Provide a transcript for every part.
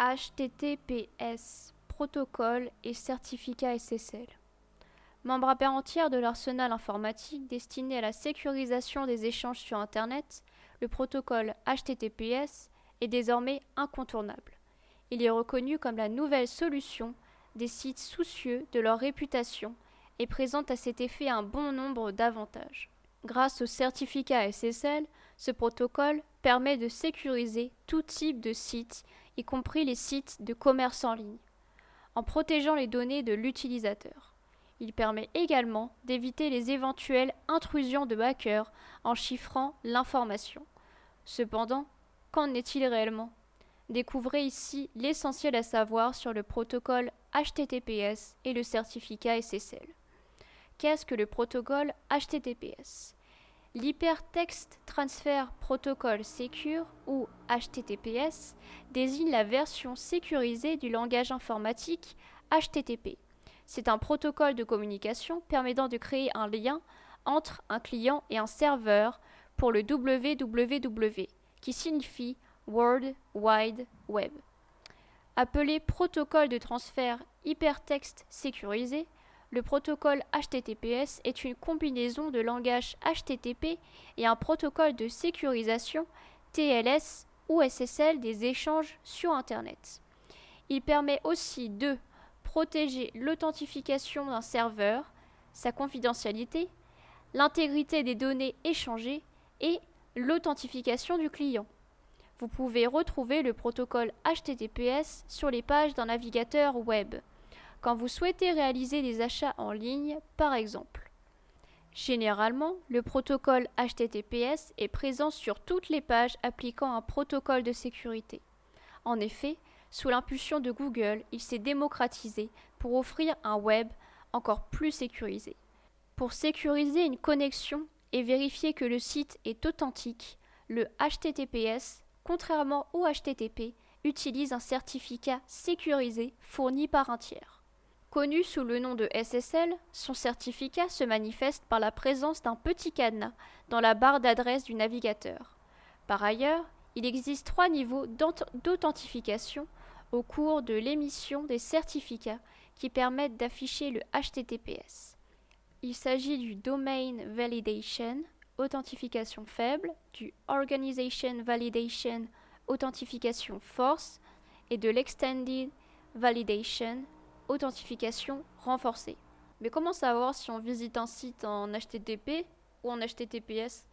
HTTPS, protocole et certificat SSL. Membre à part entière de l'arsenal informatique destiné à la sécurisation des échanges sur Internet, le protocole HTTPS est désormais incontournable. Il est reconnu comme la nouvelle solution des sites soucieux de leur réputation et présente à cet effet un bon nombre d'avantages. Grâce au certificat SSL, ce protocole permet de sécuriser tout type de site, y compris les sites de commerce en ligne, en protégeant les données de l'utilisateur. Il permet également d'éviter les éventuelles intrusions de hackers en chiffrant l'information. Cependant, qu'en est-il réellement? Découvrez ici l'essentiel à savoir sur le protocole HTTPS et le certificat SSL. Qu'est-ce que le protocole HTTPS L'Hypertext Transfer Protocol Secure ou HTTPS désigne la version sécurisée du langage informatique HTTP. C'est un protocole de communication permettant de créer un lien entre un client et un serveur pour le www, qui signifie World Wide Web. Appelé protocole de transfert hypertexte sécurisé, le protocole HTTPS est une combinaison de langage HTTP et un protocole de sécurisation TLS ou SSL des échanges sur Internet. Il permet aussi de protéger l'authentification d'un serveur, sa confidentialité, l'intégrité des données échangées et l'authentification du client. Vous pouvez retrouver le protocole HTTPS sur les pages d'un navigateur web quand vous souhaitez réaliser des achats en ligne par exemple. Généralement, le protocole HTTPS est présent sur toutes les pages appliquant un protocole de sécurité. En effet, sous l'impulsion de Google, il s'est démocratisé pour offrir un web encore plus sécurisé. Pour sécuriser une connexion et vérifier que le site est authentique, le HTTPS, contrairement au HTTP, utilise un certificat sécurisé fourni par un tiers. Connu sous le nom de SSL, son certificat se manifeste par la présence d'un petit cadenas dans la barre d'adresse du navigateur. Par ailleurs, il existe trois niveaux d'authentification au cours de l'émission des certificats qui permettent d'afficher le HTTPS. Il s'agit du Domain Validation, authentification faible, du Organization Validation, authentification force, et de l'Extended Validation, authentification renforcée. Mais comment savoir si on visite un site en HTTP ou en HTTPS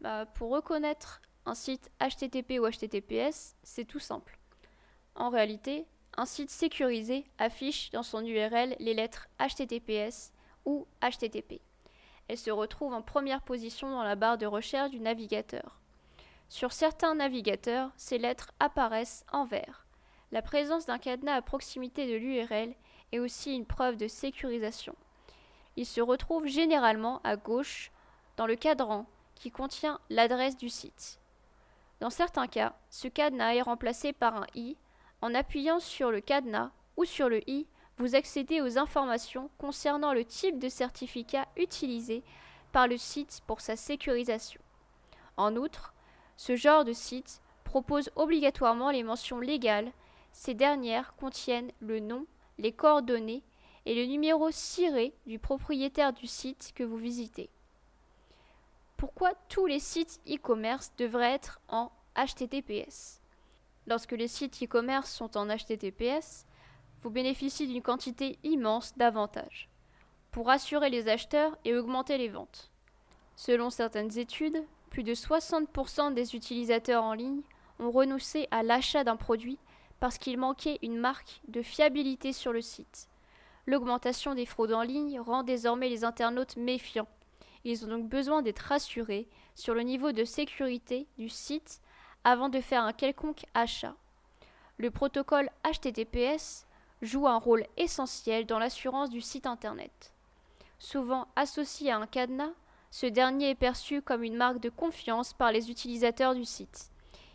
bah, Pour reconnaître un site HTTP ou HTTPS, c'est tout simple. En réalité, un site sécurisé affiche dans son URL les lettres HTTPS ou HTTP. Elle se retrouve en première position dans la barre de recherche du navigateur. Sur certains navigateurs, ces lettres apparaissent en vert. La présence d'un cadenas à proximité de l'URL est aussi une preuve de sécurisation. Il se retrouve généralement à gauche dans le cadran qui contient l'adresse du site. Dans certains cas, ce cadenas est remplacé par un i. En appuyant sur le cadenas ou sur le i, vous accédez aux informations concernant le type de certificat utilisé par le site pour sa sécurisation. En outre, ce genre de site propose obligatoirement les mentions légales. Ces dernières contiennent le nom, les coordonnées et le numéro ciré du propriétaire du site que vous visitez. Pourquoi tous les sites e-commerce devraient être en HTTPS Lorsque les sites e-commerce sont en HTTPS, vous bénéficiez d'une quantité immense d'avantages pour assurer les acheteurs et augmenter les ventes. Selon certaines études, plus de 60% des utilisateurs en ligne ont renoncé à l'achat d'un produit parce qu'il manquait une marque de fiabilité sur le site. L'augmentation des fraudes en ligne rend désormais les internautes méfiants. Ils ont donc besoin d'être rassurés sur le niveau de sécurité du site avant de faire un quelconque achat. Le protocole HTTPS joue un rôle essentiel dans l'assurance du site Internet. Souvent associé à un cadenas, ce dernier est perçu comme une marque de confiance par les utilisateurs du site.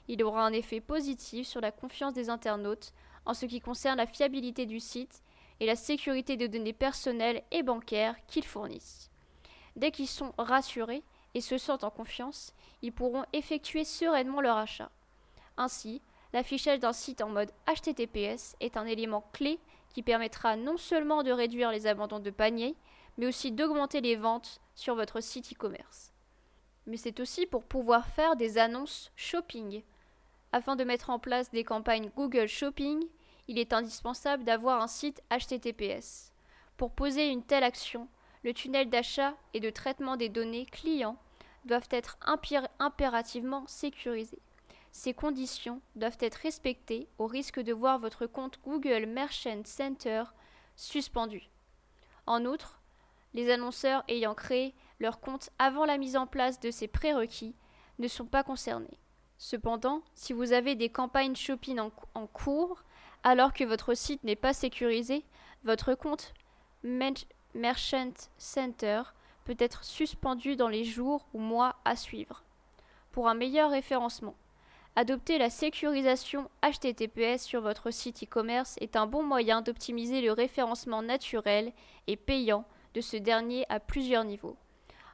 Il aura un effet positif sur la confiance des internautes en ce qui concerne la fiabilité du site et la sécurité des données personnelles et bancaires qu'ils fournissent. Dès qu'ils sont rassurés et se sentent en confiance, ils pourront effectuer sereinement leur achat. Ainsi, L'affichage d'un site en mode HTTPS est un élément clé qui permettra non seulement de réduire les abandons de panier, mais aussi d'augmenter les ventes sur votre site e-commerce. Mais c'est aussi pour pouvoir faire des annonces shopping. Afin de mettre en place des campagnes Google Shopping, il est indispensable d'avoir un site HTTPS. Pour poser une telle action, le tunnel d'achat et de traitement des données clients doivent être impérativement sécurisés. Ces conditions doivent être respectées au risque de voir votre compte Google Merchant Center suspendu. En outre, les annonceurs ayant créé leur compte avant la mise en place de ces prérequis ne sont pas concernés. Cependant, si vous avez des campagnes shopping en, cours alors que votre site n'est pas sécurisé, votre compte Merchant Center peut être suspendu dans les jours ou mois à suivre. Pour un meilleur référencement, adopter la sécurisation HTTPS sur votre site e-commerce est un bon moyen d'optimiser le référencement naturel et payant de ce dernier à plusieurs niveaux.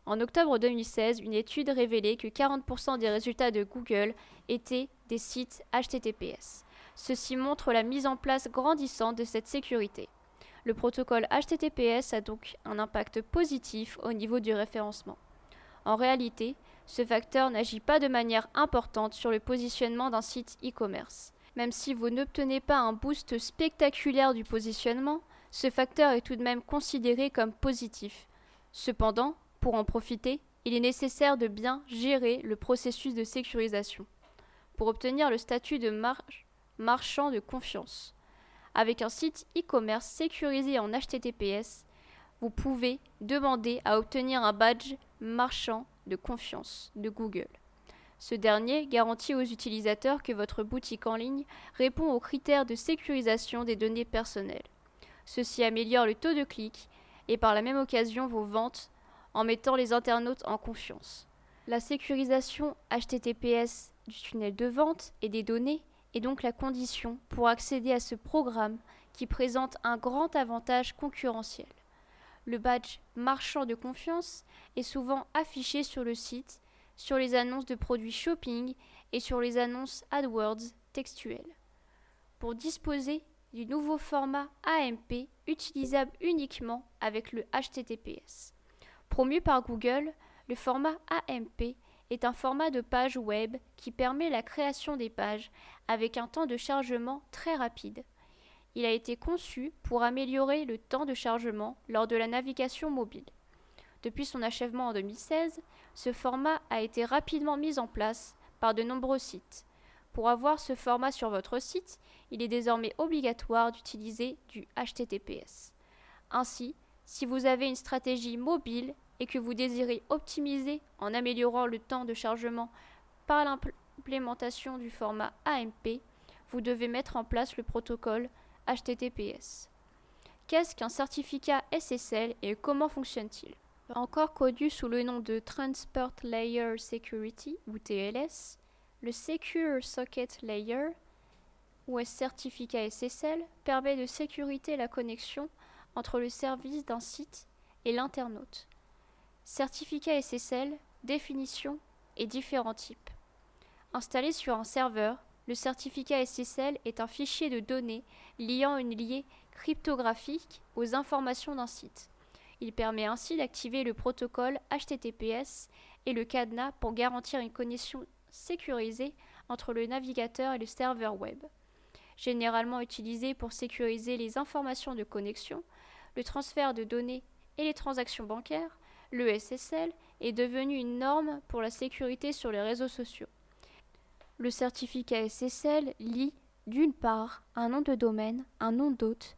En octobre 2016, une étude révélait que 40% des résultats de Google étaient des sites HTTPS. Ceci montre la mise en place grandissante de cette sécurité. Le protocole HTTPS a donc un impact positif au niveau du référencement. En réalité, ce facteur n'agit pas de manière importante sur le positionnement d'un site e-commerce. Même si vous n'obtenez pas un boost spectaculaire du positionnement, ce facteur est tout de même considéré comme positif. Cependant, pour en profiter, il est nécessaire de bien gérer le processus de sécurisation pour obtenir le statut de marchand de confiance. Avec un site e-commerce sécurisé en HTTPS, vous pouvez demander à obtenir un badge marchand de confiance de Google. Ce dernier garantit aux utilisateurs que votre boutique en ligne répond aux critères de sécurisation des données personnelles. Ceci améliore le taux de clic et par la même occasion vos ventes en mettant les internautes en confiance. La sécurisation HTTPS du tunnel de vente et des données est donc la condition pour accéder à ce programme qui présente un grand avantage concurrentiel. Le badge marchand de confiance est souvent affiché sur le site, sur les annonces de produits shopping et sur les annonces AdWords textuelles. Pour disposer du nouveau format AMP utilisable uniquement avec le HTTPS. Promu par Google, le format AMP est un format de page web qui permet la création des pages avec un temps de chargement très rapide. Il a été conçu pour améliorer le temps de chargement lors de la navigation mobile. Depuis son achèvement en 2016, ce format a été rapidement mis en place par de nombreux sites. Pour avoir ce format sur votre site, il est désormais obligatoire d'utiliser du HTTPS. Ainsi, si vous avez une stratégie mobile et que vous désirez optimiser en améliorant le temps de chargement par l'implémentation du format AMP, vous devez mettre en place le protocole HTTPS. Qu'est-ce qu'un certificat SSL et comment fonctionne-t-il? Encore connu sous le nom de Transport Layer Security ou TLS, le Secure Socket Layer ou certificat SSL permet de sécuriser la connexion entre le service d'un site et l'internaute. Certificat SSL, définition et différents types. Installé sur un serveur, le certificat SSL est un fichier de données liant une liée cryptographique aux informations d'un site. Il permet ainsi d'activer le protocole HTTPS et le cadenas pour garantir une connexion sécurisée entre le navigateur et le serveur web. Généralement utilisé pour sécuriser les informations de connexion, le transfert de données et les transactions bancaires, le SSL est devenu une norme pour la sécurité sur les réseaux sociaux. Le certificat SSL lie d'une part un nom de domaine, un nom d'hôte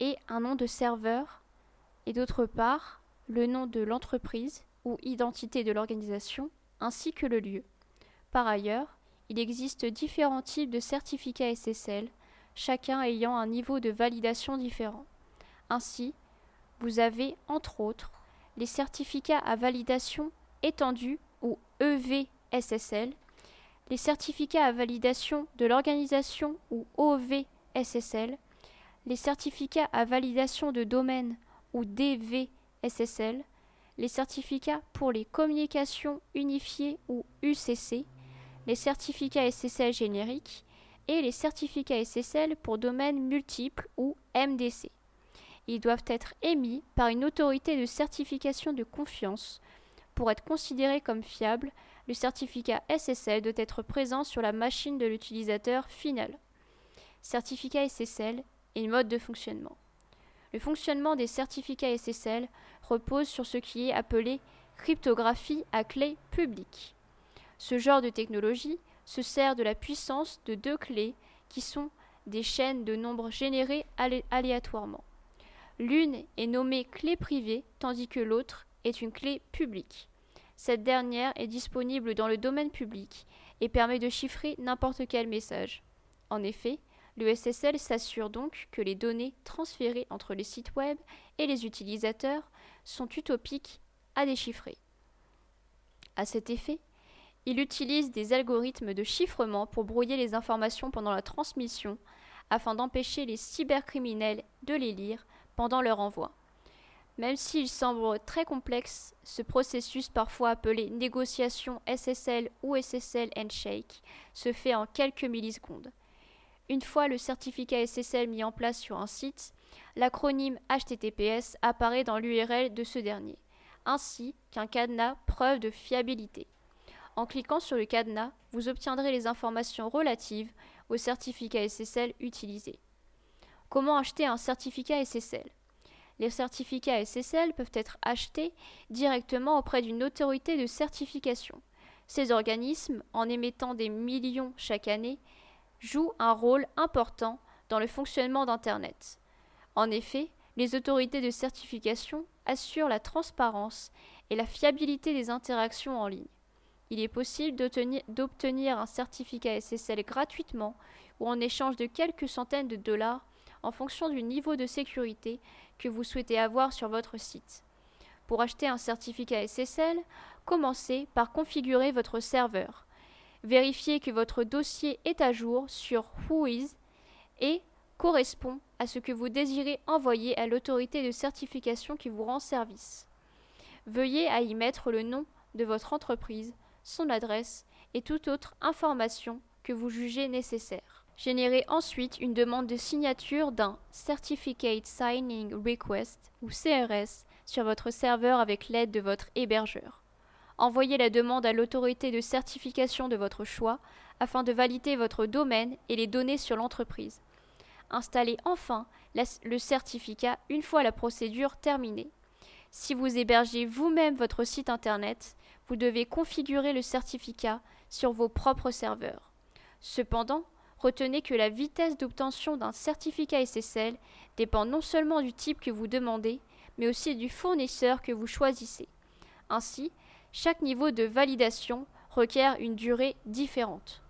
et un nom de serveur, et d'autre part le nom de l'entreprise ou identité de l'organisation, ainsi que le lieu. Par ailleurs, il existe différents types de certificats SSL, chacun ayant un niveau de validation différent. Ainsi, vous avez, entre autres, les certificats à validation étendue ou EVSSL, les certificats à validation de l'organisation ou OVSSL, les certificats à validation de domaine ou DVSSL, les certificats pour les communications unifiées ou UCC, les certificats SSL génériques et les certificats SSL pour domaines multiples ou MDC. Ils doivent être émis par une autorité de certification de confiance. Pour être considéré comme fiable, le certificat SSL doit être présent sur la machine de l'utilisateur final. Certificat SSL et mode de fonctionnement. Le fonctionnement des certificats SSL repose sur ce qui est appelé cryptographie à clé publique. Ce genre de technologie se sert de la puissance de deux clés qui sont des chaînes de nombres générées aléatoirement. L'une est nommée clé privée tandis que l'autre est une clé publique. Cette dernière est disponible dans le domaine public et permet de chiffrer n'importe quel message. En effet, le SSL s'assure donc que les données transférées entre les sites web et les utilisateurs sont utopiques à déchiffrer. À cet effet, il utilise des algorithmes de chiffrement pour brouiller les informations pendant la transmission afin d'empêcher les cybercriminels de les lire pendant leur envoi. Même s'il semble très complexe, ce processus parfois appelé négociation SSL ou SSL Handshake se fait en quelques millisecondes. Une fois le certificat SSL mis en place sur un site, l'acronyme HTTPS apparaît dans l'URL de ce dernier, ainsi qu'un cadenas preuve de fiabilité. En cliquant sur le cadenas, vous obtiendrez les informations relatives au certificat SSL utilisé. Comment acheter un certificat SSL Les certificats SSL peuvent être achetés directement auprès d'une autorité de certification. Ces organismes, en émettant des millions chaque année, joue un rôle important dans le fonctionnement d'Internet. En effet, les autorités de certification assurent la transparence et la fiabilité des interactions en ligne. Il est possible d'obtenir un certificat SSL gratuitement ou en échange de quelques centaines de dollars en fonction du niveau de sécurité que vous souhaitez avoir sur votre site. Pour acheter un certificat SSL, commencez par configurer votre serveur. Vérifiez que votre dossier est à jour sur Whois et correspond à ce que vous désirez envoyer à l'autorité de certification qui vous rend service. Veuillez à y mettre le nom de votre entreprise, son adresse et toute autre information que vous jugez nécessaire. Générez ensuite une demande de signature d'un Certificate Signing Request ou CRS sur votre serveur avec l'aide de votre hébergeur. Envoyez la demande à l'autorité de certification de votre choix afin de valider votre domaine et les données sur l'entreprise. Installez enfin le certificat une fois la procédure terminée. Si vous hébergez vous-même votre site Internet, vous devez configurer le certificat sur vos propres serveurs. Cependant, retenez que la vitesse d'obtention d'un certificat SSL dépend non seulement du type que vous demandez, mais aussi du fournisseur que vous choisissez. Ainsi, chaque niveau de validation requiert une durée différente.